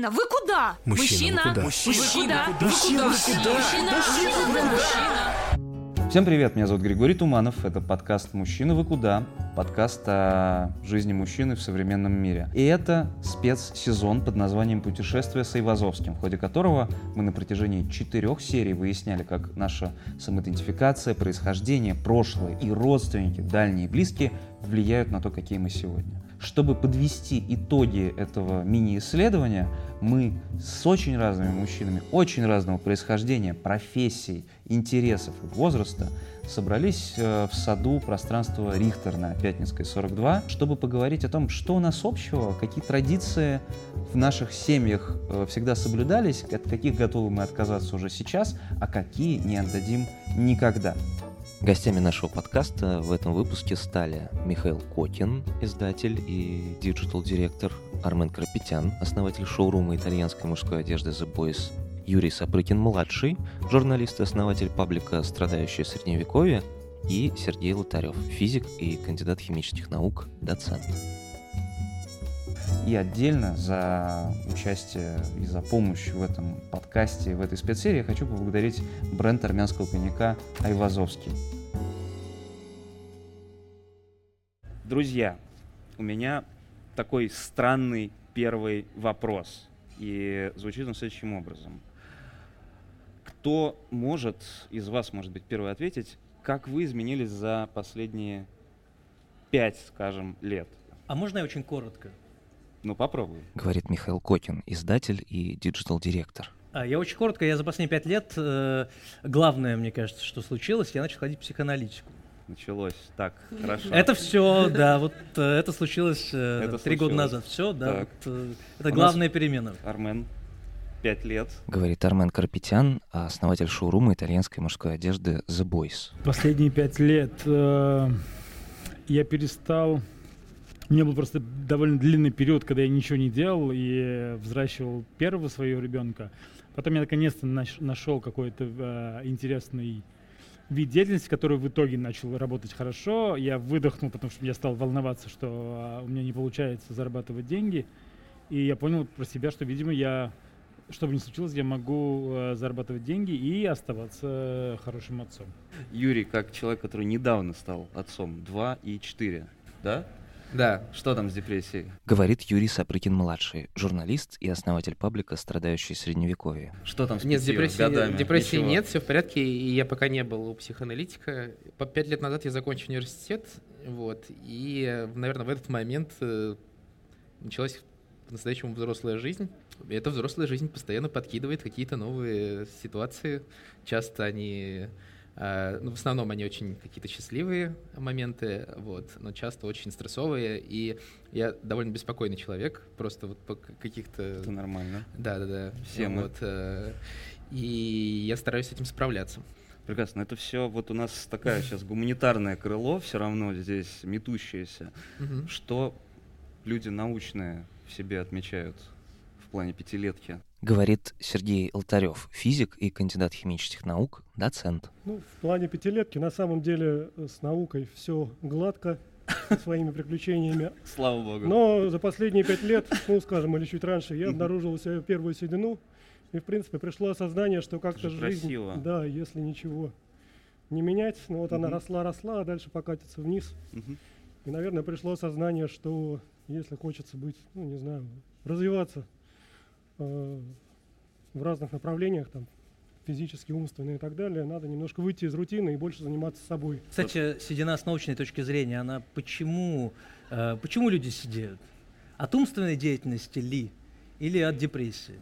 Мужчина, вы куда? Мужчина, куда? Мужчина, куда? Мужчина, куда? Мужчина. Всем привет, меня зовут Григорий Туманов, это подкаст «Мужчина, вы куда?» Подкаст о жизни мужчины в современном мире. И это спецсезон под названием «Путешествие с Айвазовским», в ходе которого мы на протяжении четырех серий выясняли, как наша самоидентификация, происхождение, прошлое и родственники, дальние и близкие, влияют на то, какие мы сегодня. Чтобы подвести итоги этого мини-исследования, мы с очень разными мужчинами, очень разного происхождения, профессий, интересов и возраста собрались э, в саду пространства Рихтер на Пятницкой 42, чтобы поговорить о том, что у нас общего, какие традиции в наших семьях э, всегда соблюдались, от каких готовы мы отказаться уже сейчас, а какие не отдадим никогда. Гостями нашего подкаста в этом выпуске стали Михаил Котин, издатель и digital-директор, Армен Карапетян, основатель шоурума итальянской мужской одежды The Boys, Юрий Сапрыкин-младший, журналист и основатель паблика «Страдающее средневековье», и Сергей Лотарев, физик и кандидат химических наук, доцент. И отдельно за участие и за помощь в этом подкасте, в этой спецсерии я хочу поблагодарить бренд армянского коньяка Айвазовский. Друзья, у меня такой странный первый вопрос. И звучит он следующим образом. Кто может из вас, может быть, первый ответить, как вы изменились за последние пять, скажем, лет? А можно я очень коротко? Ну, попробуй. Говорит Михаил Котин, издатель и digital-директор. А, я очень коротко, я за последние пять лет, э, главное, мне кажется, что случилось, я начал ходить в психоаналитику. Началось так, хорошо. Это все, да, вот э, это случилось э, Это три года назад. Все, да, вот, это У нас- главная перемена. Армен, пять лет. Говорит Армен Карапетян, основатель шоурума итальянской мужской одежды The Boys. Последние пять лет э, я перестал... У меня был просто довольно длинный период, когда я ничего не делал и взращивал первого своего ребенка. Потом я наконец-то наш- нашел какой-то э, интересный вид деятельности, который в итоге начал работать хорошо. Я выдохнул, потому что я стал волноваться, что э, у меня не получается зарабатывать деньги. И я понял про себя, что, видимо, я, что бы ни случилось, я могу э, зарабатывать деньги и оставаться хорошим отцом. Юрий, как человек, который недавно стал отцом, 2 и 4, да? Да. Что там с депрессией? Говорит Юрий Сапрыкин-младший, журналист и основатель паблика «Страдающее средневековье». Что там с Нет, депрессии, годами? депрессии Ничего. нет, все в порядке, и я пока не был у психоаналитика. По пять лет назад я закончил университет, вот, и, наверное, в этот момент э, началась по-настоящему взрослая жизнь. И эта взрослая жизнь постоянно подкидывает какие-то новые ситуации. Часто они, ну, в основном они очень какие-то счастливые моменты, вот, но часто очень стрессовые. И я довольно беспокойный человек, просто вот по каких-то Это нормально. да, да, да. Все мы. Вот, э, и я стараюсь с этим справляться. Прекрасно. Это все вот у нас такая сейчас гуманитарное крыло, все равно здесь метущееся. Что люди научные в себе отмечают плане пятилетки? Говорит Сергей Алтарев, физик и кандидат химических наук, доцент. Ну, в плане пятилетки на самом деле э, с наукой все гладко, со своими приключениями. Слава богу. Но за последние пять лет, ну, скажем, или чуть раньше, я обнаружил у себя первую седину. И, в принципе, пришло осознание, что как-то же жизнь... красиво. Да, если ничего не менять, ну вот она росла-росла, а дальше покатится вниз. И, наверное, пришло осознание, что если хочется быть, ну, не знаю, развиваться э, в разных направлениях, там, физически, умственно и так далее, надо немножко выйти из рутины и больше заниматься собой. Кстати, седина с научной точки зрения, она почему, э, почему люди сидеют? От умственной деятельности ли? Или от депрессии?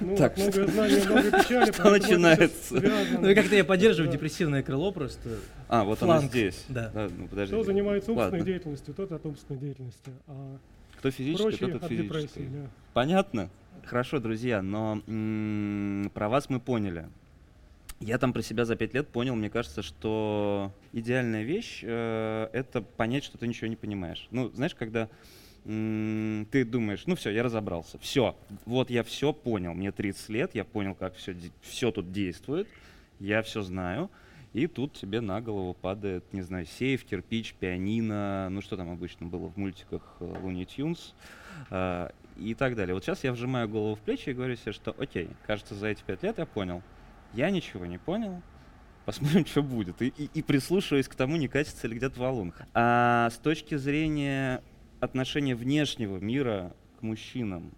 Ну, Так, многое знание, много печали. что начинается? Ну и как-то я поддерживаю Да. депрессивное крыло просто. А, вот фланг, здесь. да. ну, подожди. Кто занимается умственной Ладно. деятельностью, тот от умственной деятельности. А Кто физический, прочие тот от от физической. депрессии. да. Понятно? Хорошо, друзья, но м, про вас мы поняли. Я там про себя за пять лет понял, мне кажется, что идеальная вещь э, это понять, что ты ничего не понимаешь. Ну, знаешь, когда м, ты думаешь, ну все, я разобрался, все, вот я все понял, мне 30 лет, я понял, как все, все тут действует, я все знаю, и тут тебе на голову падает, не знаю, сейф, кирпич, пианино, ну что там обычно было в мультиках э, Looney Tunes, а, и так далее. Вот сейчас я вжимаю голову в плечи и говорю себе, что окей, кажется, за эти пять лет я понял. Я ничего не понял, посмотрим, что будет. И, и, и прислушиваясь к тому, не катится ли где-то валун. А с точки зрения отношения внешнего мира к мужчинам,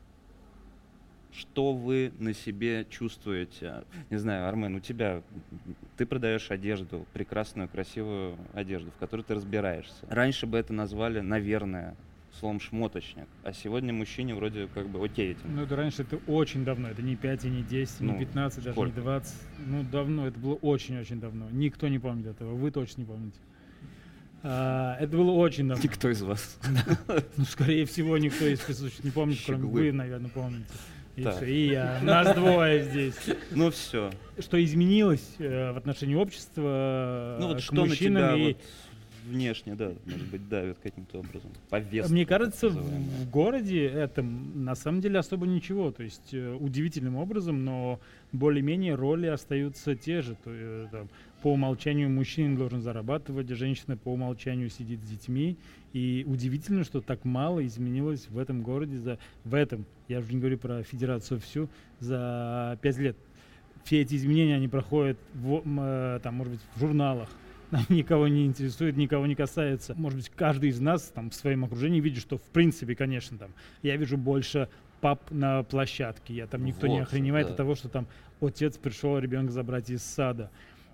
что вы на себе чувствуете? Не знаю, Армен, у тебя, ты продаешь одежду, прекрасную, красивую одежду, в которой ты разбираешься. Раньше бы это назвали, наверное, словом шмоточник, а сегодня мужчине вроде как бы окей этим. Ну, это раньше, это очень давно, это не 5, и не 10, и Ну, не 15, даже сколько? не 20. Ну, давно, это было очень-очень давно. Никто не помнит этого, вы точно не помните. А, это было очень давно. Никто из вас. Ну, скорее всего, никто из присутствующих не помнит, кроме вы, наверное, помните. И, Так. всё, и я. Нас двое здесь. Ну все. Что изменилось э, в отношении общества Ну э, вот к что на тебя и вот внешне, да, может быть, давит каким-то образом? Повестка. Мне кажется, в, городе этом на самом деле особо ничего. То есть э, удивительным образом, но более-менее роли остаются те же. То, э, там, по умолчанию мужчина должен зарабатывать, женщина по умолчанию сидит с детьми. И удивительно, что так мало изменилось в этом городе за в этом. Я уже не говорю про федерацию всю за пять лет. Все эти изменения они проходят в, э, там, может быть, в журналах, никого не интересует, никого не касается. Может быть, каждый из нас там в своем окружении видит, что в принципе, конечно, там я вижу больше пап на площадке. Я там никто не Вот, охреневает да. от того, что там отец пришел ребенка забрать из сада.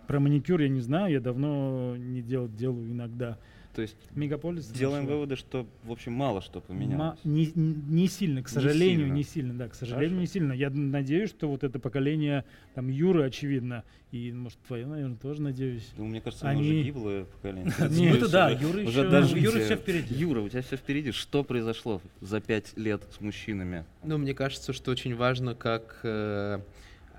Про маникюр я не знаю, я давно не делал, делаю иногда. То есть Мегаполис. делаем нашего. выводы, что, в общем, мало что поменялось. не, не сильно, к сожалению, сильно. не сильно, да, к сожалению, Хорошо. не сильно. Я надеюсь, что вот это поколение там Юры, очевидно, и, может, твое, наверное, тоже надеюсь. Ну, мне кажется, Они- уже гиблое поколение. Нет, Ну это да, Юра еще, Юра все впереди. Юра, у тебя все впереди. Что произошло за пять лет с мужчинами? Ну, мне кажется, что очень важно, как э,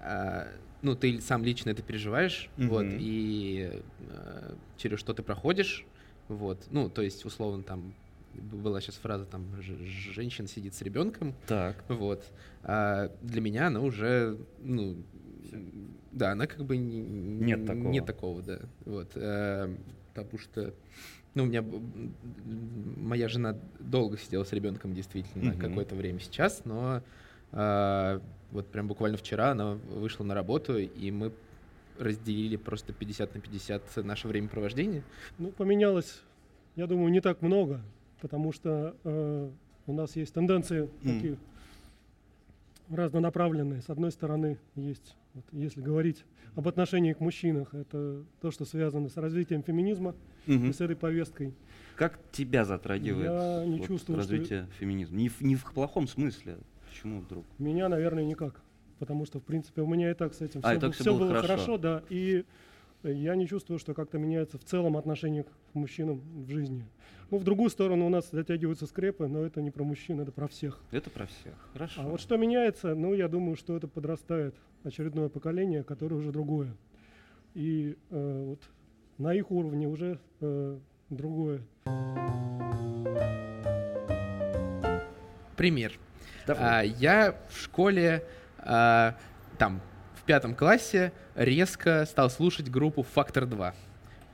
а, ну, ты сам лично это переживаешь, вот, Мгм. и э, через что ты проходишь, вот, ну, то есть, условно, там, была сейчас фраза, там, женщина сидит с ребенком, Так. вот, а для меня она уже, ну, да, она как бы не- Нет такого. Нет такого, да, вот, э, потому что, ну, у меня моя жена долго сидела с ребенком, действительно, Мгм. какое-то время сейчас, но вот прям буквально вчера она вышла на работу, и мы разделили просто 50 на 50 наше времяпровождение. Ну, поменялось, я думаю, не так много, потому что э, у нас есть тенденции М. такие разнонаправленные. С одной стороны, есть, вот, если говорить об отношении к мужчинам, это то, что связано с развитием феминизма Мгм. и с этой повесткой. Как тебя затрагивает Я не вот чувствую, что- развитие феминизма? Не в, не в плохом смысле. Почему вдруг? Меня, наверное, никак. Потому что, в принципе, у меня и так с этим А, все, так всё все было хорошо. хорошо. да. И я не чувствую, что как-то меняется в целом отношение к мужчинам в жизни. Ну, в другую сторону у нас затягиваются скрепы, но это не про мужчин, это про всех. Это про всех. Хорошо. А вот что меняется, ну, я думаю, что это подрастает очередное поколение, которое уже другое. И э, вот на их уровне уже э, другое. Пример. Давай. А, я в школе, а, там, в пятом классе резко стал слушать группу «Фактор 2».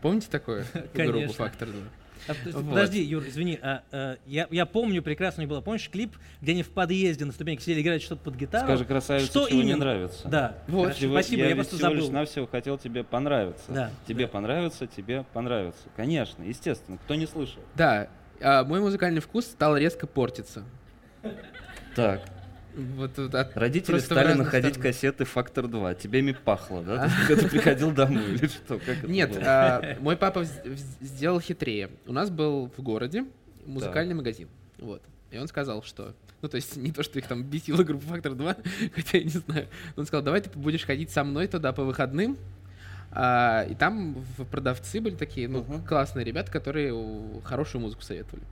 Помните такое? Группу. «Фактор 2». А, Вот. Подожди, Юр, извини, а, а, я, я помню, прекрасно не было. Помнишь клип, где они в подъезде на ступеньке сидели играть что-то под гитару? Скажи, красавица, что чего не именно? нравится. Да. Вот. Хорошо, Всего- Спасибо, я, ведь просто всего лишь забыл. навсего хотел тебе понравиться. Да, Тебе да. понравится, тебе понравится. Конечно, естественно. Кто не слышал? Да, а, мой музыкальный вкус стал резко портиться. Так. Вот, вот от- Родители стали находить сторонах. кассеты «Фактор 2». Тебе ими пахло, да? Когда ты приходил домой или что? Нет, а, мой папа сделал хитрее. У нас был в городе музыкальный магазин. Вот. И он сказал, что... Ну, то есть не то, что их там бесила группа «Фактор 2», хотя я не знаю. Он сказал, давай ты будешь ходить со мной туда по выходным. А, и там в продавцы были такие, ну, Мгм. классные ребята, которые хорошую музыку советовали.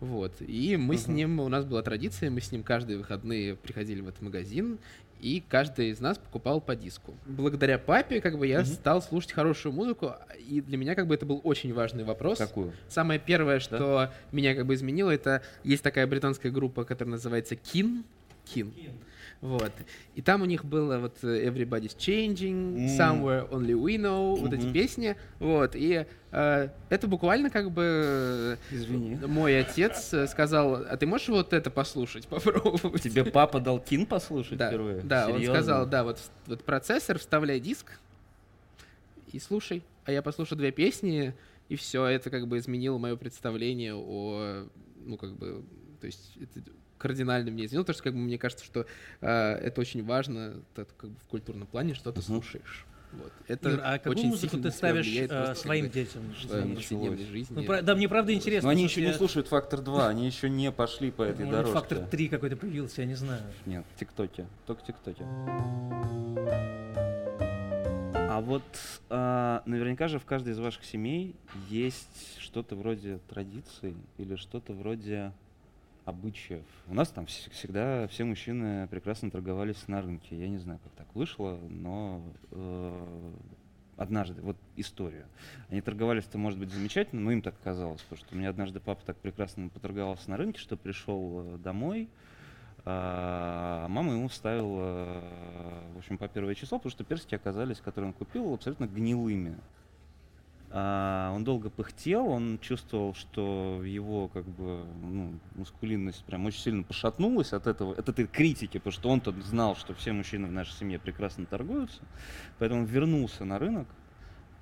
Вот. И мы с Мгм. ним, у нас была традиция, мы с ним каждые выходные приходили в этот магазин, и каждый из нас покупал по диску. Благодаря папе, как бы, я Мгм. стал слушать хорошую музыку, и для меня, как бы, это был очень важный вопрос. Какую? Самое первое, что меня как бы изменило, это есть такая британская группа, которая называется Кин. Кин. Вот. И там у них было вот э, Everybody's Changing, М. Somewhere Only We Know, вот эти песни. Вот. И э, это буквально как бы Извини. э, мой отец э, сказал, а ты можешь вот это послушать, попробовать? Тебе папа дал кин послушать Да, впервые? да он Серьезно? сказал, да, вот, вот процессор, вставляй диск и слушай. А я послушал две песни, и все, это как бы изменило мое представление о, ну, как бы, то есть это кардинально мне изменило, потому что, как бы, мне кажется, что э, это очень важно, так, как бы в культурном плане, что ты слушаешь. Вот. Это Ир, а какую очень музыку сильно ты ставишь влияет э, просто, как своим бы, детям? повседневной жизни. Ну, про- да, мне правда интересно. Но они потому еще что не я- слушают «Фактор 2», они еще не пошли по этой Может, дорожке. фактор 3 какой-то появился, я не знаю. Нет, в ТикТоке. Только в ТикТоке. А вот а, наверняка же в каждой из ваших семей есть что-то вроде традиций или что-то вроде обычаев. У нас там вс- всегда все мужчины прекрасно торговались на рынке. Я не знаю, как так вышло, но э, однажды, вот история. Они торговались-то, может быть, замечательно, но им так казалось, потому что у меня однажды папа так прекрасно поторговался на рынке, что пришел э, домой, а мама ему вставила, в общем, по первое число, потому что персики оказались, которые он купил, абсолютно гнилыми. А, он долго пыхтел, он чувствовал, что его как бы ну, мускулинность прям очень сильно пошатнулась от этого, от этой критики, потому что он-то знал, что все мужчины в нашей семье прекрасно торгуются, поэтому он вернулся на рынок,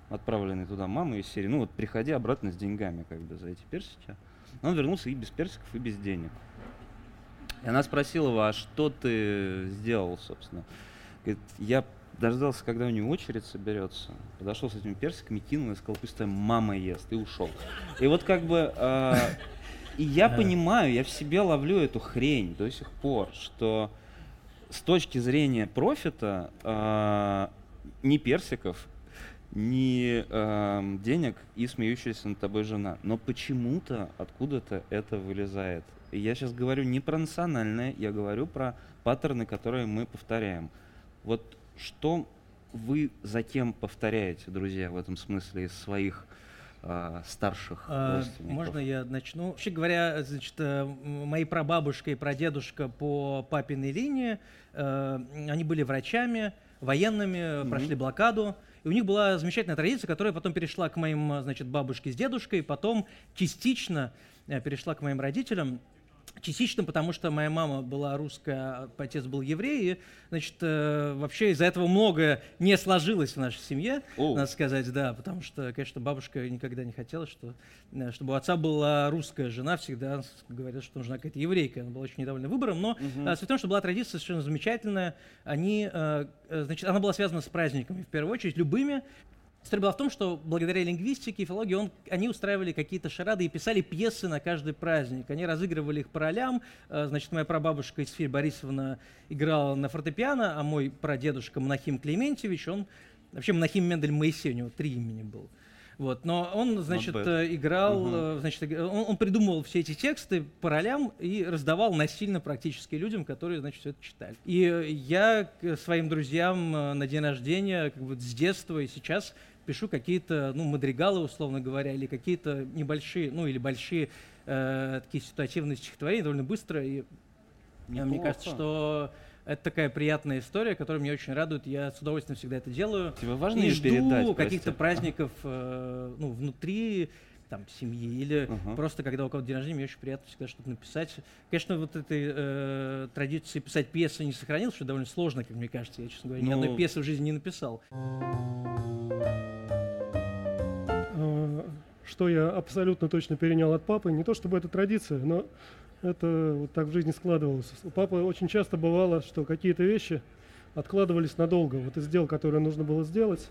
отправленный туда мамой из серии, ну вот приходи обратно с деньгами как бы за эти персики. Он вернулся и без персиков, и без денег. И она спросила его, а что ты сделал, собственно? Говорит, я дождался, когда у него очередь соберется, подошел с этими персиками, кинул и сказал, пусть твоя мама ест, и ушел. И вот как бы... а, и я понимаю, я в себе ловлю эту хрень до сих пор, что с точки зрения профита а, ни персиков, ни ам, денег и смеющаяся над тобой жена. Но почему-то откуда-то это вылезает. И я сейчас говорю не про национальное, я говорю про паттерны, которые мы повторяем. Вот что вы затем повторяете, друзья, в этом смысле из своих а, старших А? Можно я начну? Вообще говоря, значит, э, мои прабабушка и прадедушка по папиной линии, э, они были врачами, военными, Мгм. прошли блокаду. И у них была замечательная традиция, которая потом перешла к моим, э, значит, бабушке с дедушкой, потом частично перешла к моим родителям. Частично потому, что моя мама была русская, а отец был еврей, и, значит, э, вообще из-за этого многое не сложилось в нашей семье, О. надо сказать, да, потому что, конечно, бабушка никогда не хотела, что, э, чтобы у отца была русская жена, всегда говорила, что нужна какая-то еврейка, она была очень недовольна выбором, но Мгм. а, суть в том, что была традиция совершенно замечательная, они, э, э, значит, она была связана с праздниками, в первую очередь, любыми, История была в том, что благодаря лингвистике и филологии он, они устраивали какие-то шарады и писали пьесы на каждый праздник. Они разыгрывали их по ролям. Э, Значит, моя прабабушка Исфирь Борисовна играла на фортепиано, а мой прадедушка Монахим Клементьевич, он вообще Монахим Мендель Моисей, у него три имени было. Вот, но он, значит, э, играл, Мгм. э, значит, он, он придумывал все эти тексты по ролям и раздавал насильно практически людям, которые, значит, все это читали. И я к своим друзьям на день рождения, как бы с детства и сейчас пишу какие-то, ну, мадригалы, условно говоря, или какие-то небольшие, ну, или большие э, такие ситуативные стихотворения довольно быстро. И э, мне кажется, Неплохо. что это такая приятная история, которая меня очень радует. Я с удовольствием всегда это делаю. Тебе важно и жду передать, каких-то прости? праздников э, ну, внутри там, семьи или Ага. просто когда у кого-то день рождения, мне очень приятно всегда что-то написать. Конечно, вот этой э, традиции писать пьесы не сохранилось, что довольно сложно, как мне кажется. Я, честно говоря, ни Ну, одной пьесы в жизни не написал. А, Что я абсолютно точно перенял от папы, не то чтобы это традиция, но это вот так в жизни складывалось. У папы очень часто бывало, что какие-то вещи откладывались надолго. Вот из дел, которые нужно было сделать,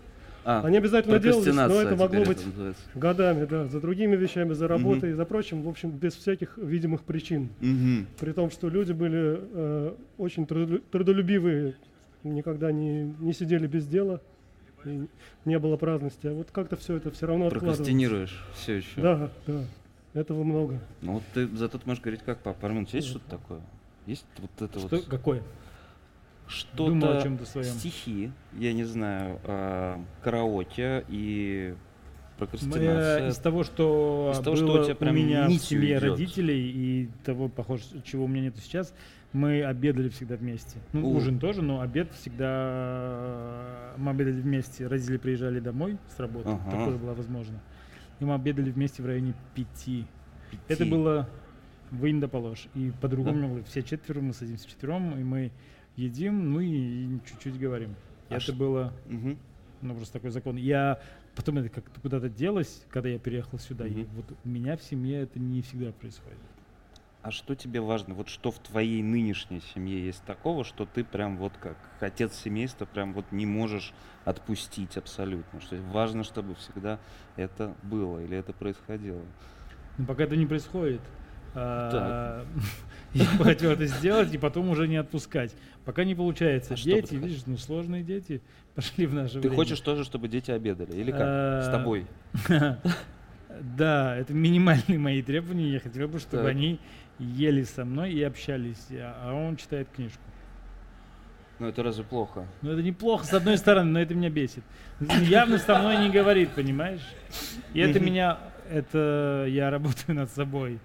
А, они обязательно делались, но это могло быть это называется. годами, да, за другими вещами, за работой и за прочим, в общем, без всяких видимых причин. Мгм. При том, что люди были э, очень трудолю- трудолюбивые, никогда не, не сидели без дела, и не было праздности. А вот как-то все это все равно. Прокрастинируешь все еще. Да, да. Этого много. Ну вот ты зато ты можешь говорить как папа. Армен, есть что-то такое? Есть вот это Что, вот какое? Что-то стихи, я не знаю, а, караоке и прокрастинация. Из того, что Из того, что было у тебя прям меня в семье идет. родителей и того, похоже, чего у меня нет сейчас, Мы обедали всегда вместе. Ну, О. ужин тоже, но обед всегда... Мы обедали вместе. Родители приезжали домой с работы. Ага. Такое было возможно. И мы обедали вместе в районе пяти. Это Пяти. было вынь да положь. И по-другому Да. было. Все четверо, мы садимся вчетвером, и мы едим, ну и, и чуть-чуть говорим. И А это ш- было, Мгм. ну, просто такой закон. Я потом это как-то куда-то делось, когда я переехал сюда. И Мгм. вот у меня в семье это не всегда происходит. А что тебе важно? Вот что в твоей нынешней семье есть такого, что ты прям вот как отец семейства прям вот не можешь отпустить абсолютно? Что важно, чтобы всегда это было или это происходило? Но пока это не происходит. Я бы хотел это сделать и потом уже не отпускать. Пока не получается. А дети, видишь, ну сложные дети пошли в наше Ты время. хочешь тоже, чтобы дети обедали? Или как? С А, тобой? Да, это минимальные мои требования. Я хотел бы, чтобы Так. они ели со мной и общались, а он читает книжку. Ну это разве плохо? Ну это неплохо, с одной стороны, но это меня бесит. Он Явно со мной не говорит, понимаешь? И это меня, это я работаю над собой.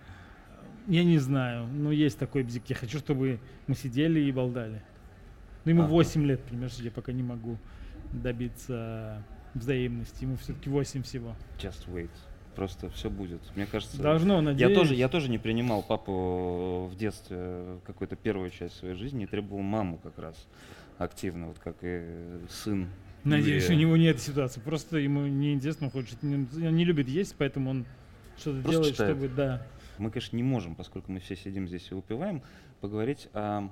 Я не знаю, но есть такой бзик. Я хочу, чтобы мы сидели и болдали. Ну ему Ага. 8 лет, понимаешь, я пока не могу добиться взаимности. Ему все-таки 8 всего. Just wait. Просто все будет. Мне кажется. Должно, Я надеюсь. тоже, я тоже не принимал папу в детстве какую-то первую часть своей жизни и требовал маму как раз активно, вот как и сын. Надеюсь, Юрия. у него нет ситуации. Просто ему не интересно, он хочет, не- он не любит есть, поэтому он что-то делает, читает. чтобы, да. Мы, конечно, не можем, поскольку мы все сидим здесь и выпиваем, поговорить о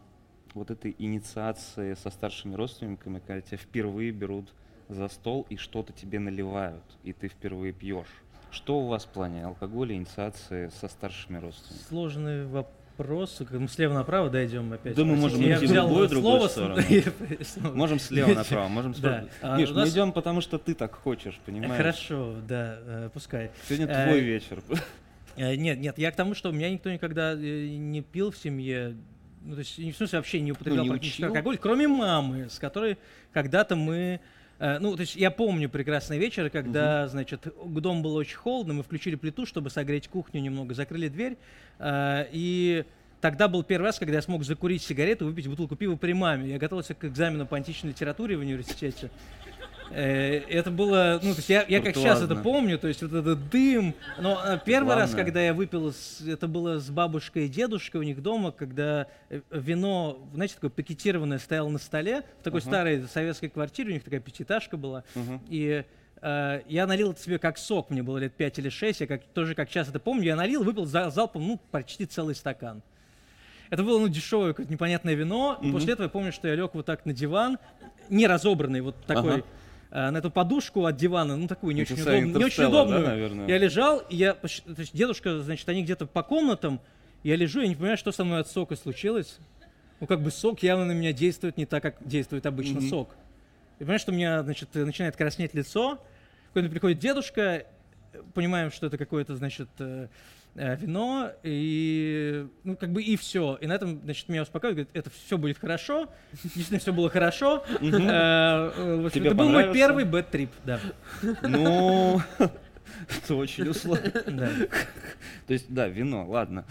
вот этой инициации со старшими родственниками, когда тебя впервые берут за стол и что-то тебе наливают, и ты впервые пьешь. Что у вас в плане алкоголя, инициации со старшими родственниками? Сложный вопрос. Мы слева направо дойдем опять. Да мы можем я идти в взял любую вот другую сторону. Можем слева направо, можем справа. А, Миш, мы идем, потому что ты так хочешь, понимаешь? Хорошо, да, э, пускай. Сегодня Э, твой вечер. Э, Нет, нет, я к тому, что у меня никто никогда э, не пил в семье, ну, то есть, в смысле вообще не употреблял Ну, не практически учил? алкоголь, кроме мамы, с которой когда-то мы... э, Ну, то есть я помню прекрасные вечеры, когда, значит, к дому было очень холодно, мы включили плиту, чтобы согреть кухню немного, закрыли дверь, и тогда был первый раз, когда я смог закурить сигарету, выпить бутылку пива при маме. Я готовился к экзамену по античной литературе в университете. Э, Это было, ну, то есть я, я как сейчас это помню, то есть вот этот дым. Но э, первый раз, Главное. когда я выпил, это было с бабушкой и дедушкой у них дома, когда э, вино, знаете, такое пакетированное стояло на столе в такой Ага. старой советской квартире, у них такая пятиэтажка была. Мгм. И э, я налил это себе как сок, мне было лет 5 или 6, я как, тоже как сейчас это помню, я налил, выпил за, залпом, ну, почти целый стакан. Это было, ну, дешевое, какое-то непонятное вино. Мгм. после этого я помню, что я лег вот так на диван, не разобранный, вот такой, Ага. Э, на эту подушку от дивана, ну, такую не Это очень, удобную, не очень Интерстеллар, да, удобную. наверное? Я лежал, и я, то есть дедушка, значит, они где-то по комнатам, я лежу, я не понимаю, что со мной от сока случилось. Ну, как бы сок явно на меня действует не так, как действует обычно Мгм. сок. И понимаешь, что у меня, значит, начинает краснеть лицо, когда приходит дедушка, понимаем, что это какое-то, значит, э, э, вино, и, ну, как бы и все. И на этом, значит, меня успокаивает, говорит, это все будет хорошо, действительно все было хорошо. Э, Это был мой первый бэт-трип, да. Ну, это очень условно. То есть, да, вино, ладно.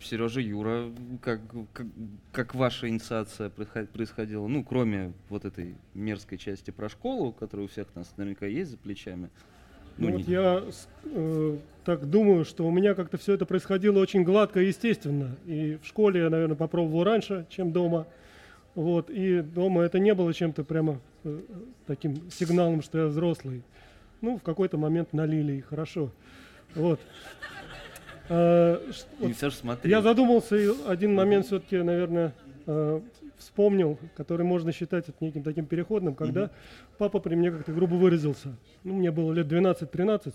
Сережа, Юра, как, как, как ваша инициация происход- происходила? Ну, кроме вот этой мерзкой части про школу, которая у всех нас наверняка есть за плечами. Ну, Ну, вот не- я э, так думаю, что у меня как-то все это происходило очень гладко и естественно. И в школе я, наверное, попробовал раньше, чем дома. Вот, и дома это не было чем-то прямо э, таким сигналом, что я взрослый. Ну, в какой-то момент налили, и хорошо. Вот. Ш- вот я задумался, и один момент все-таки, наверное, э, вспомнил, который можно считать это неким таким переходным, когда папа при мне как-то грубо выразился. Ну, мне было лет 12-13,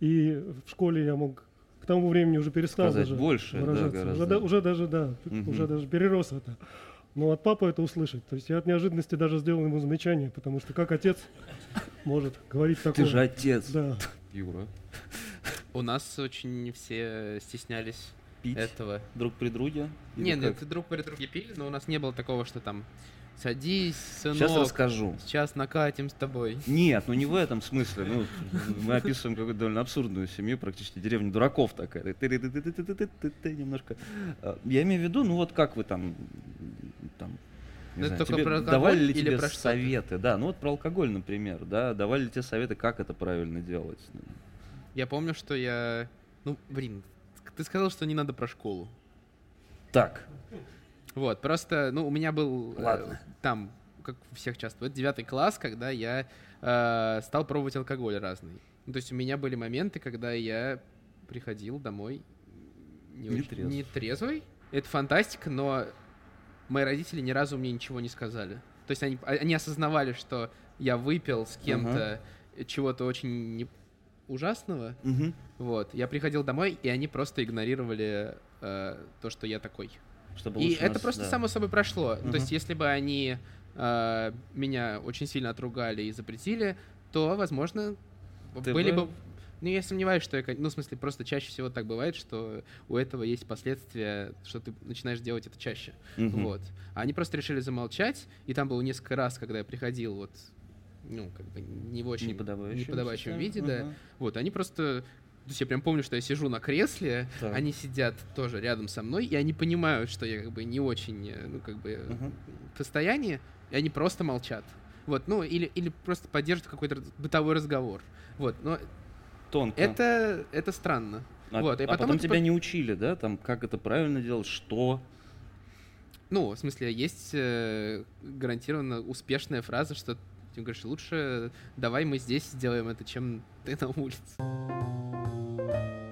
и в школе я мог к тому времени уже перестал Сказать даже больше, да, выражаться. гораздо. Уже, да- уже даже, да, Мгм. уже даже перерос это. Но от папы это услышать. То есть я от неожиданности даже сделал ему замечание, потому что как отец может говорить такое. Ты же отец, Да. Юра. У нас очень все стеснялись Пить этого. друг при друге? Или Не, как? нет, друг при друге пили, но у нас не было такого, что там Садись, сынок. Сейчас расскажу. Сейчас накатим с тобой. Нет, ну не в этом смысле. Ну, мы описываем какую-то довольно абсурдную семью, практически деревню дураков такая. Немножко. Я имею в виду, ну вот как вы там, там не знаю, тебе про давали ли тебе про советы? Да, ну вот про алкоголь, например, да, давали ли тебе советы, как это правильно делать? Я помню, что я... Ну, блин, ты сказал, что не надо про школу. Так, Вот, просто, ну, у меня был э, Ладно. там, как у всех часто, вот девятый класс, когда я э, стал пробовать алкоголь разный. Ну, то есть у меня были моменты, когда я приходил домой не, Не очень- трезв. не трезвый. Это фантастика, но мои родители ни разу мне ничего не сказали. То есть они, они осознавали, что я выпил с кем-то чего-то очень ужасного. Мгм. Вот. Я приходил домой, и они просто игнорировали э, то, что я такой. чтобы И это нас- просто да. само собой прошло. Мгм. То есть, если бы они э, меня очень сильно отругали и запретили, то, возможно, Ты были бы- бы... Ну, я сомневаюсь, что я... Ну, в смысле, просто чаще всего так бывает, что у этого есть последствия, что ты начинаешь делать это чаще. Мгм. Вот. А они просто решили замолчать, и там было несколько раз, когда я приходил вот ну, как бы не в очень Неподобающем неподобающем виде, да. Мгм. Вот, они просто... То есть я прям помню, что я сижу на кресле, Так. они сидят тоже рядом со мной, и они понимают, что я как бы не очень, э, ну, как бы Мгм. в состоянии, и они просто молчат. Вот, ну, или, или просто поддерживают какой-то бытовой разговор. Вот, но Тонко. это, это странно. А, вот, и а потом потом тебя по- не учили, да, там, как это правильно делать, что? Ну, в смысле, есть э, гарантированно успешная фраза, что ты говоришь, лучше давай мы здесь сделаем это, чем ты на улице.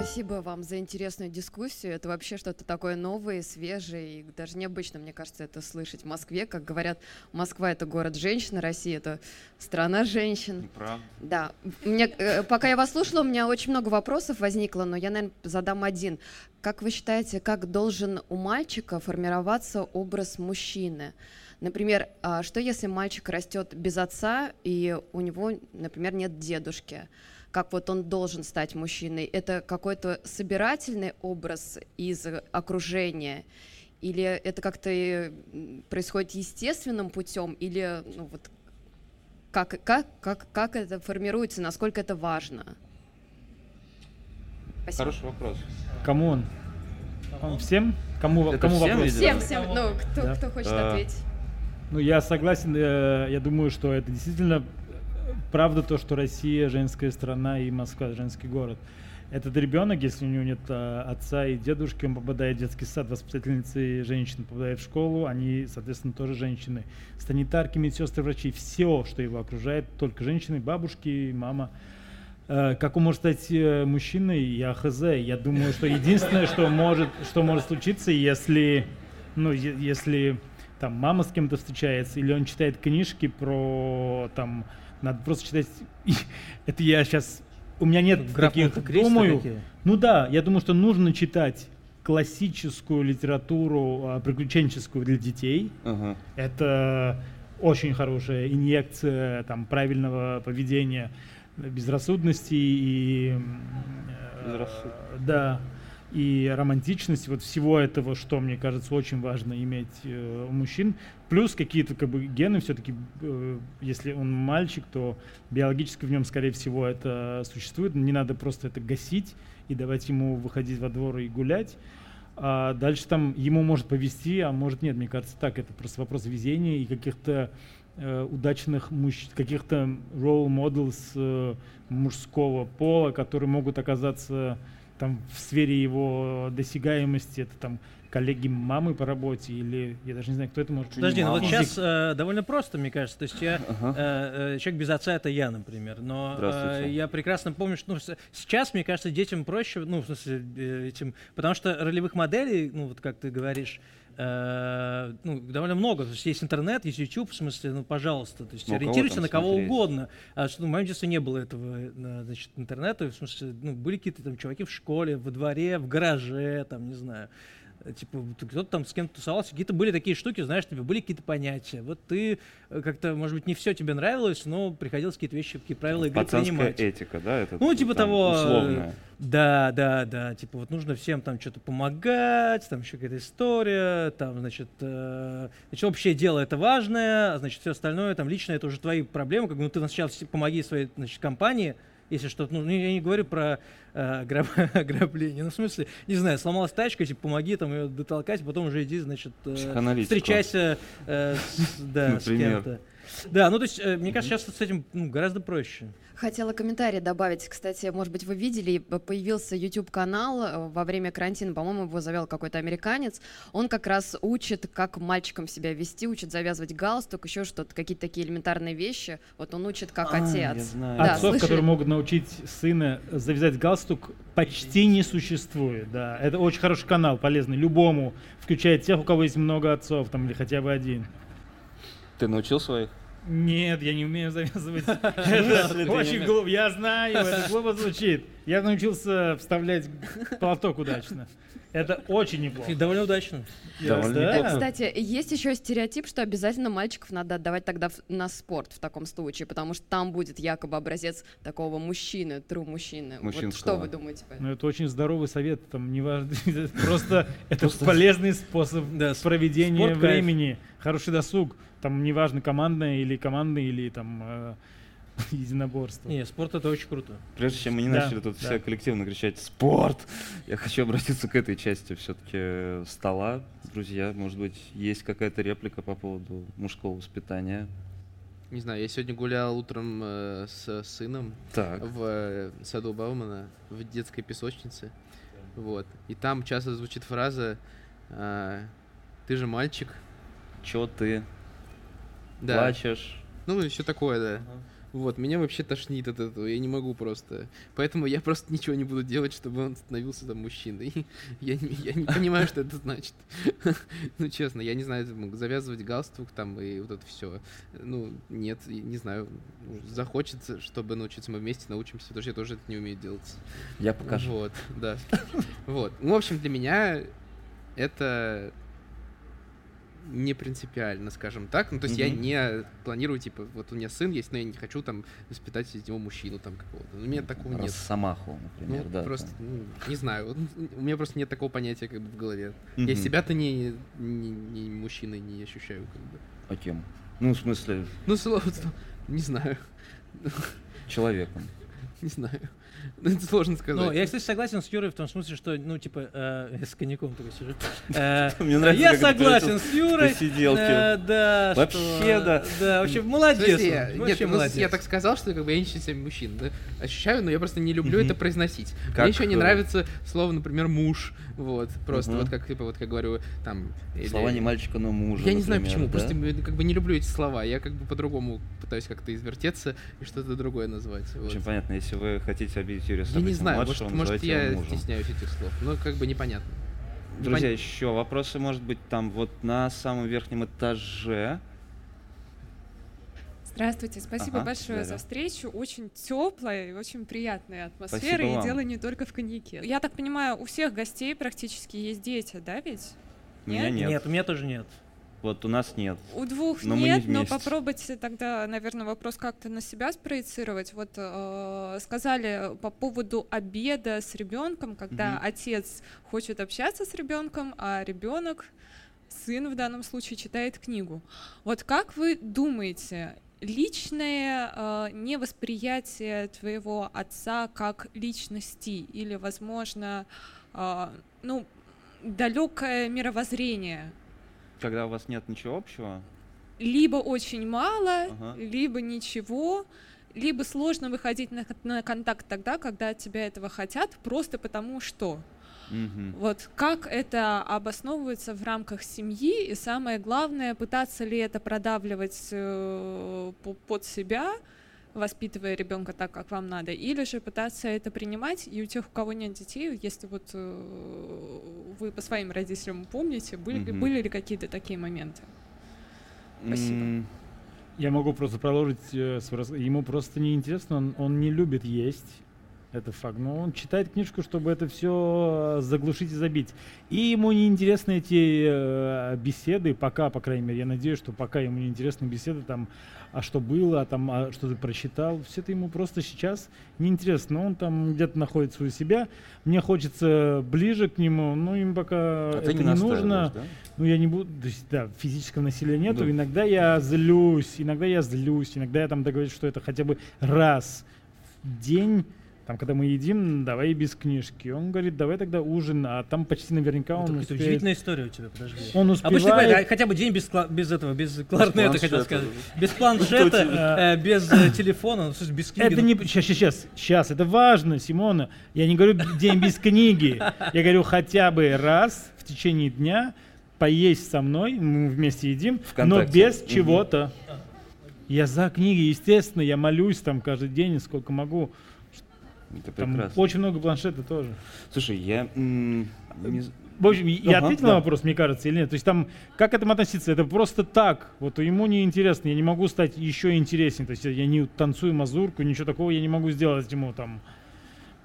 Спасибо вам за интересную дискуссию. Это вообще что-то такое новое, свежее. И даже необычно, мне кажется, это слышать в Москве. Как говорят, Москва — это город женщин, Россия — это страна женщин. Правда. Да. Мне, э, пока я вас слушала, у меня очень много вопросов возникло, но я, наверное, задам один. Как вы считаете, как должен у мальчика формироваться образ мужчины? Например, а, что если мальчик растет без отца, и у него, например, нет дедушки? Как вот он должен стать мужчиной? Это какой-то собирательный образ из окружения? Или это как-то э, происходит естественным путем? Или ну, вот как, как, как, как это формируется, насколько это важно? Спасибо. Хороший вопрос. Кому он? Он всем? Кому, Это кому всем, вопрос? видимо? Всем, всем, ну, кто, Да. кто хочет А. ответить? Ну, я согласен, э, я думаю, что это действительно правда то, что Россия женская страна и Москва женский город. Этот ребенок, если у него нет э, отца и дедушки, он попадает в детский сад, воспитательницы женщин попадает в школу, они, соответственно, тоже женщины. Санитарки, медсестры, врачи, все, что его окружает, только женщины, бабушки, мама. Э, Как он может стать э, мужчиной, я хз. Я думаю, что единственное, что может, что может случиться, если, ну, если там мама с кем-то встречается, или он читает книжки про там, надо просто читать. Это я сейчас, у меня нет Граф таких, думаю. Ну да, я думаю, что нужно читать классическую литературу а, приключенческую для детей. Ага. Это очень хорошая инъекция там, правильного поведения, безрассудности и э, Безрассудно. да и романтичность вот всего этого, что мне кажется очень важно иметь э, у мужчин, плюс какие-то как бы гены все-таки, если он мальчик, то биологически в нем скорее всего это существует, не надо просто это гасить и давать ему выходить во двор и гулять. А дальше там ему может повести, а может нет. Мне кажется, так это просто вопрос везения и каких-то э, удачных мужчин, каких-то role models э, мужского пола, которые могут оказаться там в сфере его досягаемости. Это там коллеги мамы по работе или я даже не знаю, кто это может. Подожди, ну вот сейчас э, довольно просто, мне кажется. То есть я, Ага. э, э, человек без отца это я, например. Но э, я прекрасно помню, что ну, сейчас, мне кажется, детям проще, ну, в смысле, э, этим, потому что ролевых моделей, ну, вот как ты говоришь, э, ну, довольно много. То есть есть интернет, есть YouTube, в смысле, ну, пожалуйста. То есть Ну, кого ориентируйся там на кого смотреть? угодно. А, что, ну, в моем детстве не было этого, э, значит, интернета. В смысле, ну, были какие-то там чуваки в школе, во дворе, в гараже, там, не знаю. Э, Типа, кто-то там с кем-то тусовался, какие-то были такие штуки, знаешь, тебе были какие-то понятия. Вот ты э, как-то, может быть, не все тебе нравилось, но приходилось какие-то вещи, какие правила игры принимать. этика, да? Это, Ну, типа там, того, э, Условная. Да, да, да. Типа вот нужно всем там что-то помогать, там еще какая-то история, там, значит, э, значит, общее дело это важное, а значит, все остальное, там, лично это уже твои проблемы, как бы, ну, ты сначала помоги своей, значит, компании, если что-то, ну, я не говорю про э, ограб- ограбление, ну, в смысле, не знаю, сломалась тачка, типа, помоги там ее дотолкать, потом уже иди, значит, э, встречайся э, с, да, с кем-то. Да, ну, то есть, э, мне кажется, сейчас с этим ну, гораздо проще. Хотела комментарий добавить. Кстати, может быть, вы видели, появился YouTube-канал э, во время карантина, по-моему, его завел какой-то американец. Он как раз учит, как мальчикам себя вести, учит завязывать галстук, еще что-то, какие-то такие элементарные вещи. Вот он учит, как А, я отец. знаю. Да, Отцов, слышали? которые могут научить сына завязать галстук, почти не существует. Да, это очень хороший канал, полезный любому, включая тех, у кого есть много отцов, там или хотя бы один. Ты научил своих? Нет, я не умею завязывать. Это очень глупо. Я знаю, это глупо звучит. Я научился вставлять платок удачно. Это очень И неплохо. довольно удачно. Довольно Да. неплохо. Кстати, есть еще стереотип, что обязательно мальчиков надо отдавать тогда на спорт в таком случае, потому что там будет якобы образец такого мужчины, тру мужчины. Вот что вы думаете? Ну, это очень здоровый совет, там не важно, просто это полезный способ проведения времени, хороший досуг, там неважно командное или командное или там э, единоборство. Не, спорт это очень круто. Прежде чем мы не Да, начали тут да. все коллективно кричать «Спорт!», я хочу обратиться к этой части все-таки стола. Друзья, может быть, есть какая-то реплика по поводу мужского воспитания? Не знаю, я сегодня гулял утром э, с сыном Так. в э, саду Баумана, в детской песочнице. Вот. И там часто звучит фраза а, «Ты же мальчик». Чё ты Да. плачешь? Ну, все такое, да. Вот, меня вообще тошнит от этого, я не могу просто. Поэтому я просто ничего не буду делать, чтобы он становился там мужчиной. Я не, я не понимаю, что это значит. Ну, честно, я не знаю, завязывать галстук там и вот это все. Ну, нет, не знаю. Захочется, чтобы научиться мы вместе научимся, потому что я тоже это не умею делать. Я покажу. Вот, да. Вот. Ну, в общем, для меня это не принципиально, скажем так. Ну, то есть я Мгм. не планирую, типа, вот у меня сын есть, но я не хочу там воспитать из него мужчину там какого-то. У меня такого нет. Росомаху, например, Ну, да. просто, ну, не знаю, у меня просто нет такого понятия как бы в голове. Мгм. Я себя-то не, не, не мужчиной не ощущаю, как бы. А кем? Ну, в смысле, Ну, слово, не знаю, человеком. не знаю. Ну, Это сложно сказать. Ну, я, кстати, согласен с Юрой в том смысле, что, ну, типа, э, я с коньяком такой сижу. Э, Мне нравится, Я согласен с Юрой. посиделки. э, Да, Вообще, да. Да, вообще молодец. Я- вообще нет, ну, я так сказал, что как бы я не ощущаю себя мужчин, да? Ощущаю, но я просто не люблю это произносить. Как, Мне еще не э, нравится слово, например, муж. Вот, просто вот как, типа, вот как говорю, там... или- Слова не мальчика, но мужа, Я не знаю почему, да? просто как бы не люблю эти слова. Я как бы по-другому пытаюсь как-то извертеться и что-то другое назвать. вот. Очень понятно, если вы хотите обидеть Юрия Я не знаю, может, младшего, может называйте я мужем. стесняюсь этих слов, но как бы непонятно. Друзья, Пон- еще вопросы, может быть, там вот на самом верхнем этаже. Здравствуйте, спасибо Ага, большое за Дарья. встречу. Очень теплая и очень приятная атмосфера. Спасибо и вам. дело не только в коньяке. Я так понимаю, у всех гостей практически есть дети, да, ведь? У меня нет. Нет, у меня тоже нет. Вот у нас нет. У двух Но мы не нет, но попробуйте тогда, наверное, вопрос как-то на себя спроецировать. Вот э, сказали по поводу обеда с ребенком, когда Мгм. отец хочет общаться с ребенком, а ребенок, сын в данном случае, читает книгу. Вот как вы думаете, личное э, невосприятие твоего отца как личности или, возможно, э, ну, далекое мировоззрение Когда у вас нет ничего общего, либо очень мало, Ага. либо ничего, либо сложно выходить на, на контакт тогда, когда от тебя этого хотят, просто потому что. мгм. Вот как это обосновывается в рамках семьи, и самое главное, пытаться ли это продавливать э, по- под себя, воспитывая ребенка так, как вам надо, или же пытаться это принимать, и у тех, у кого нет детей, если вот э, вы по своим родителям помните, были, ли- Мгм. были ли какие-то такие моменты? Спасибо. М, Я могу просто продолжить э. Ему просто неинтересно, он, он не любит есть. Это факт. Но он читает книжку, чтобы это все заглушить и забить. И ему не интересны эти э, беседы, пока, по крайней мере, я надеюсь, что пока ему не интересны беседы там, а что было, а там, а что ты прочитал, все это ему просто сейчас неинтересно. Он там где-то находит свою себя. Мне хочется ближе к нему, но им пока А это не не, нужно. да? Ну, я не буду, то есть, да, физического насилия нету. Да. Иногда я злюсь, иногда я злюсь, иногда я там договорюсь, что это хотя бы раз в день, там, когда мы едим, давай без книжки. Он говорит, давай тогда ужин, а там почти наверняка он Это успеет. удивительная история у тебя, подожди. Он Обычно успевает. говорят, а хотя бы день без, кла- без этого, без кларнета, хотел планшета. сказать. Без планшета, э, без э, телефона, ну, без книги. Это ну, не... Сейчас, сейчас, сейчас, это важно, Симона. Я не говорю день без книги. Я говорю хотя бы раз в течение дня поесть со мной, мы вместе едим, но без чего-то. Я за книги, естественно, я молюсь там каждый день, сколько могу. Это Там прекрасно. очень много планшета тоже. Слушай, я... м, не В общем, я Ага, ответил да. на вопрос, мне кажется, или нет? То есть там, как к этому относиться? Это просто так. Вот ему не интересно, я не могу стать еще интереснее. То есть я не танцую мазурку, ничего такого я не могу сделать ему там.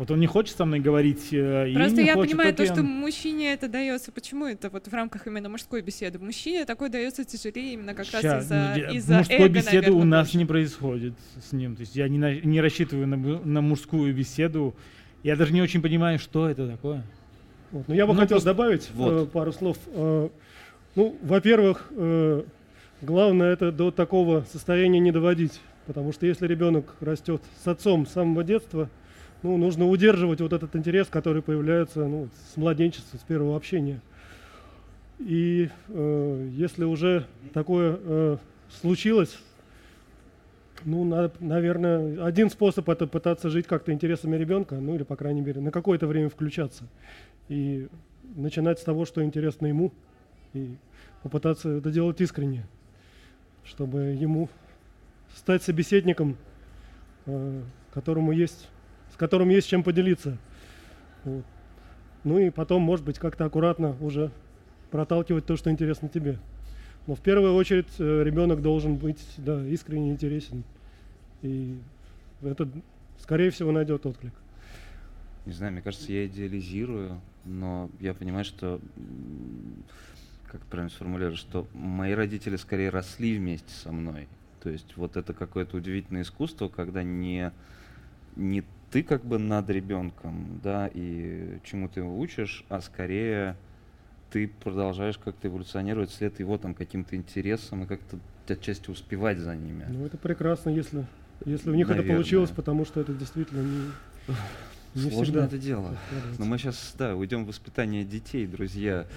Вот он не хочет со мной говорить. э, и Просто не я хочет, понимаю окей, то, что он- мужчине это дается. Почему это вот в рамках именно мужской беседы? Мужчине такое дается тяжелее именно как Ща, раз из-за ну, я- из-за мужской эго, беседы у наверное, нас больше. не происходит с ним. То есть я не, на- не рассчитываю на, на мужскую беседу. Я даже не очень понимаю, что это такое. Вот. Но я бы Ну, хотел просто- добавить Вот. э, пару слов. Э, ну, во-первых, э, главное это до такого состояния не доводить. Потому что если ребенок растет с отцом с самого детства, ну, нужно удерживать вот этот интерес, который появляется ну, с младенчества, с первого общения. И э, если уже такое э, случилось, ну, на- наверное, один способ это пытаться жить как-то интересами ребенка, ну или, по крайней мере, на какое-то время включаться. И начинать с того, что интересно ему, и попытаться это делать искренне, чтобы ему стать собеседником, э, которому есть, с которым есть чем поделиться. Вот. Ну и потом, может быть, как-то аккуратно уже проталкивать то, что интересно тебе. Но в первую очередь э, ребенок должен быть да, искренне интересен. И это, скорее всего, найдет отклик. Не знаю, мне кажется, я идеализирую, но я понимаю, что, как правильно сформулировать, что мои родители скорее росли вместе со мной. То есть вот это какое-то удивительное искусство, когда не, не ты как бы над ребенком, да, и чему ты его учишь, а скорее ты продолжаешь как-то эволюционировать вслед его там каким-то интересам и как-то отчасти успевать за ними. Ну, это прекрасно, если, если у них это Наверное. получилось, потому что это действительно не, не Сложно это дело. Но мы сейчас, да, уйдем в воспитание детей, друзья.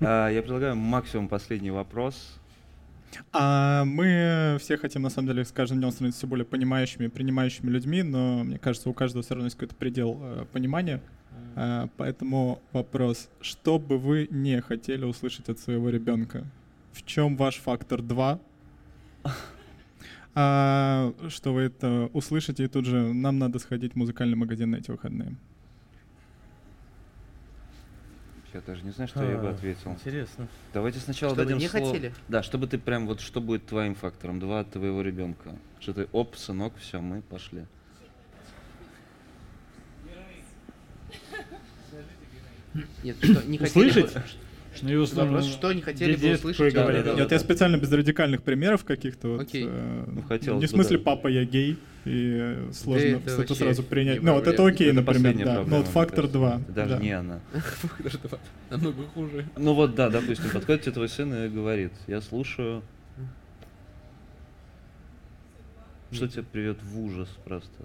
А, Я предлагаю максимум последний вопрос. А мы все хотим, на самом деле, с каждым днем становиться все более понимающими, принимающими людьми, но мне кажется, у каждого все равно есть какой-то предел э, понимания. А, поэтому вопрос, что бы вы не хотели услышать от своего ребенка? В чем ваш фактор 2? А, что вы это услышите, и тут же нам надо сходить в музыкальный магазин на эти выходные. Я даже не знаю, что я бы А, ответил. Интересно. Давайте сначала Что вы дадим не слово- хотели? Да, чтобы ты прям вот, что будет твоим фактором два от твоего ребенка. Что ты, оп, сынок, все, мы пошли. Нет, что не хотели Услышать? бы- Ну, и в основном, Вопрос, что не хотели бы услышать? Да, да, да, Нет, да. я специально без радикальных примеров каких-то. Вот, Окей. э, Ну, хотелось не в смысле да. папа, я гей, и сложно это это сразу принять. Ну, вот это окей, Это например, да. проблема, Но вот фактор кажется. 2. Даже не она. Даже два. Намного хуже. Ну вот, да, допустим, подходит тебе твой сын и говорит, я слушаю. Что тебя приведет в ужас просто?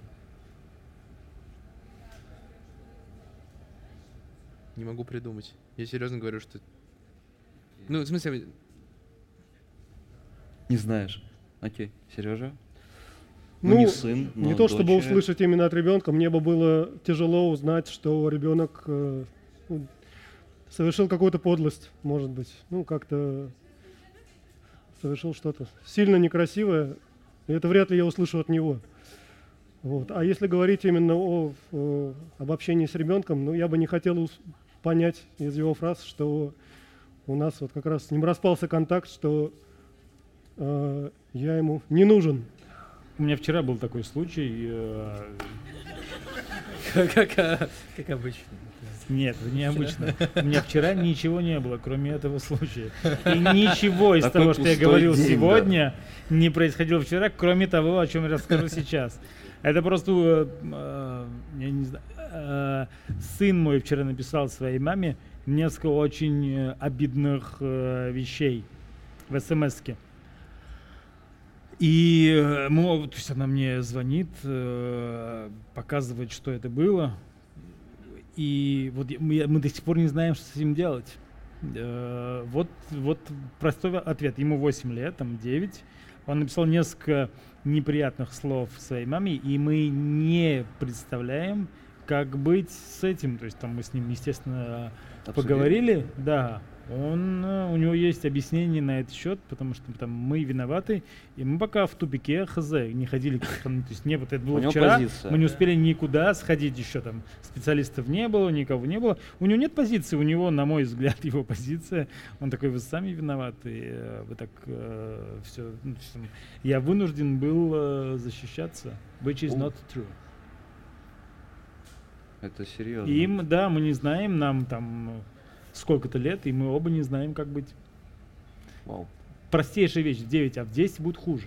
Не могу придумать. Я серьезно говорю, что... Ну, в смысле, Не знаешь. Окей, Сережа? Ну, не сын, но не то чтобы дочери. услышать именно от ребенка, мне бы было тяжело узнать, что ребенок э, ну, совершил какую-то подлость, может быть. Ну, как-то совершил что-то сильно некрасивое, и это вряд ли я услышу от него. Вот. А если говорить именно о, э, об общении с ребенком, ну, я бы не хотел понять из его фраз, что у нас вот как раз с ним распался контакт, что э, я ему не нужен. У меня вчера был такой случай. э, как, как, как обычно. Нет, необычно. У меня вчера ничего не было, кроме этого случая. И ничего из Такой того, что я говорил день, да. сегодня, не происходило вчера, кроме того, о чем я расскажу сейчас. Это просто, э, э, я не знаю, э, сын мой вчера написал своей маме несколько очень э, обидных э, вещей в смс-ке. И э, мы, то есть она мне звонит, показывает, что это было. И вот мы, мы до сих пор не знаем, что с этим делать. Вот, вот простой ответ. Ему 8 лет, там 9. Он написал несколько неприятных слов своей маме, и мы не представляем, как быть с этим. То есть там мы с ним, естественно, Обсудили? поговорили, да. Он, э, у него есть объяснение на этот счет, потому что там мы виноваты, и мы пока в тупике хз не ходили, то есть не вот это было У вчера, позиция. мы не успели никуда сходить еще там, специалистов не было, никого не было. У него нет позиции, у него, на мой взгляд, его позиция, он такой, вы сами виноваты, э, вы так все, я вынужден был э, защищаться, which is not true. Это серьезно. Им, да, мы не знаем, нам там сколько-то лет, и мы оба не знаем, как быть. Вау. Простейшая вещь в 9, а в 10 будет хуже.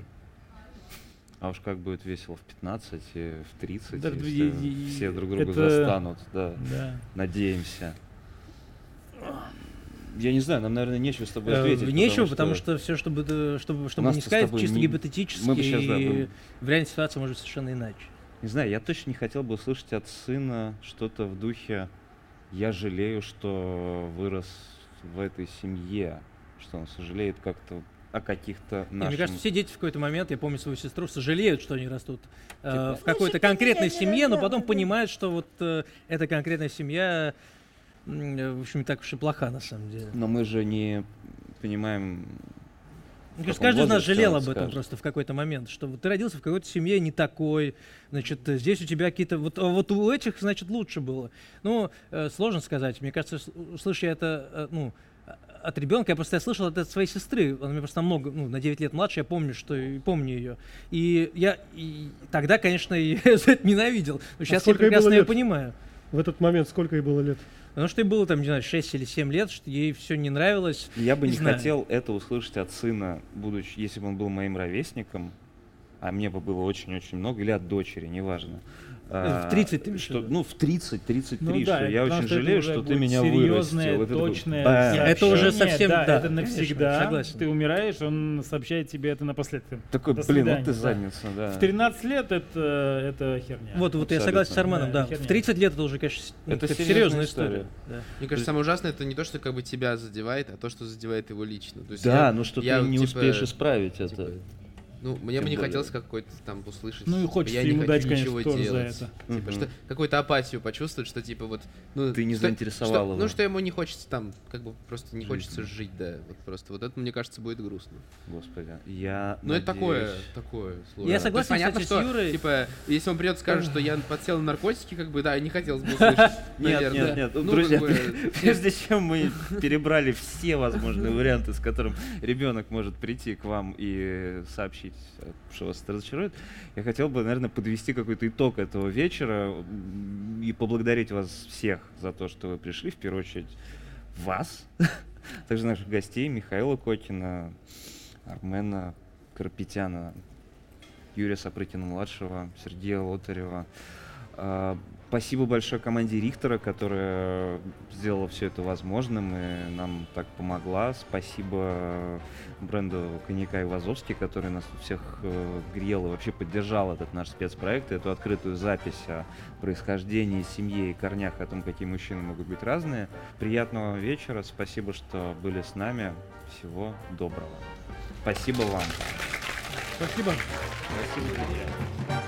А уж как будет весело в 15 и в 30, Да, если и- и- все друг друга это- застанут, да. Да. Надеемся. Я не знаю, нам, наверное, нечего с тобой Э, ответить. Нечего, потому что все, чтобы, э, чтобы, чтобы нас-то не сказать, чисто не- гипотетически, мы бы щас, да, и бы- в реальной ситуации может быть совершенно иначе. Не знаю, я точно не хотел бы услышать от сына что-то в духе «я жалею, что вырос в этой семье», что он сожалеет как-то о каких-то наших... Мне кажется, все дети в какой-то момент, я помню свою сестру, сожалеют, что они растут э, Типа, в какой-то конкретной семье, но потом понимают, что вот э, эта конкретная семья, э, в общем, не так уж и плоха на самом деле. Но мы же не понимаем... Каком каждый из нас жалел об этом скажет. просто в какой-то момент, что вот ты родился в какой-то семье не такой, значит, здесь у тебя какие-то, вот, а вот у этих, значит, лучше было. Ну, э, сложно сказать. Мне кажется, с- услыша я это, э, ну, а- от ребенка, я просто я слышал это от своей сестры, она мне просто намного, ну, на 9 лет младше, я помню, что и помню ее. И я и тогда, конечно, я за это ненавидел. Но сейчас я ей было прекрасно ее понимаю. В этот момент сколько ей было лет? Потому что ей было там, не знаю, 6 или 7 лет, что ей все не нравилось. Я бы Не не, знаю. хотел это услышать от сына, будучи, если бы он был моим ровесником, а мне бы было очень-очень много, или от дочери, неважно. В 30 ты что? Ну, в 30-33, Ну да, что я очень это жалею, что ты меня серьезное, вырастил. Это точное. Нет, это уже совсем- да, да, это конечно, навсегда. согласен. Ты умираешь, он сообщает тебе это напоследок. Такой, До блин, вот ты да. задница, да. В 13 лет это, это херня. Вот, вот я Абсолютно. согласен с Арменом, Да, да. В 30 лет это уже, конечно, Это серьезная серьезная история. история. Да. Мне кажется, самое ужасное это не то, что как бы тебя задевает, а то, что задевает его лично. То есть Да, я- ну что я, ты не типа, успеешь исправить типа, это. Ну, мне бы не хотелось какой-то там услышать. Ну и типа, хочется я не ему хочу дать, конечно, ничего тоже за делать. это. Типа, Мгм. что какую-то апатию почувствовать, что типа вот. Ну, Ты не что- заинтересовал что- его. Ну, что ему не хочется там, как бы просто не Жить. хочется жить, да. Вот просто вот это, мне кажется, будет грустно. Господи, я Ну, это такое, надеюсь- такое Я сложно. Есть согласен, понятно, кстати, с что, Юрой. Типа, если он придет и скажет, что я подсел на наркотики, как бы, да, не хотелось бы услышать. Нет, нет, нет. Ну, Друзья, прежде чем мы перебрали все возможные варианты, с которым ребенок может прийти к вам и сообщить, э, что вас разочарует, я хотел бы, наверное, подвести какой-то итог этого вечера и поблагодарить вас всех за то, что вы пришли, в первую очередь вас, также наших гостей Михаила Кокина, Армена Карпетяна, Юрия Сапрыкина-младшего, Сергея Лотарева. Спасибо большое команде Рихтера, которая сделала все это возможным и нам так помогла. Спасибо бренду коньяка Ивазовский, который нас тут всех э, грел и вообще поддержал этот наш спецпроект, эту открытую запись о происхождении, семье и корнях, о том, какие мужчины могут быть разные. Приятного вечера, спасибо, что были с нами. Всего доброго. Спасибо вам. Спасибо. Спасибо.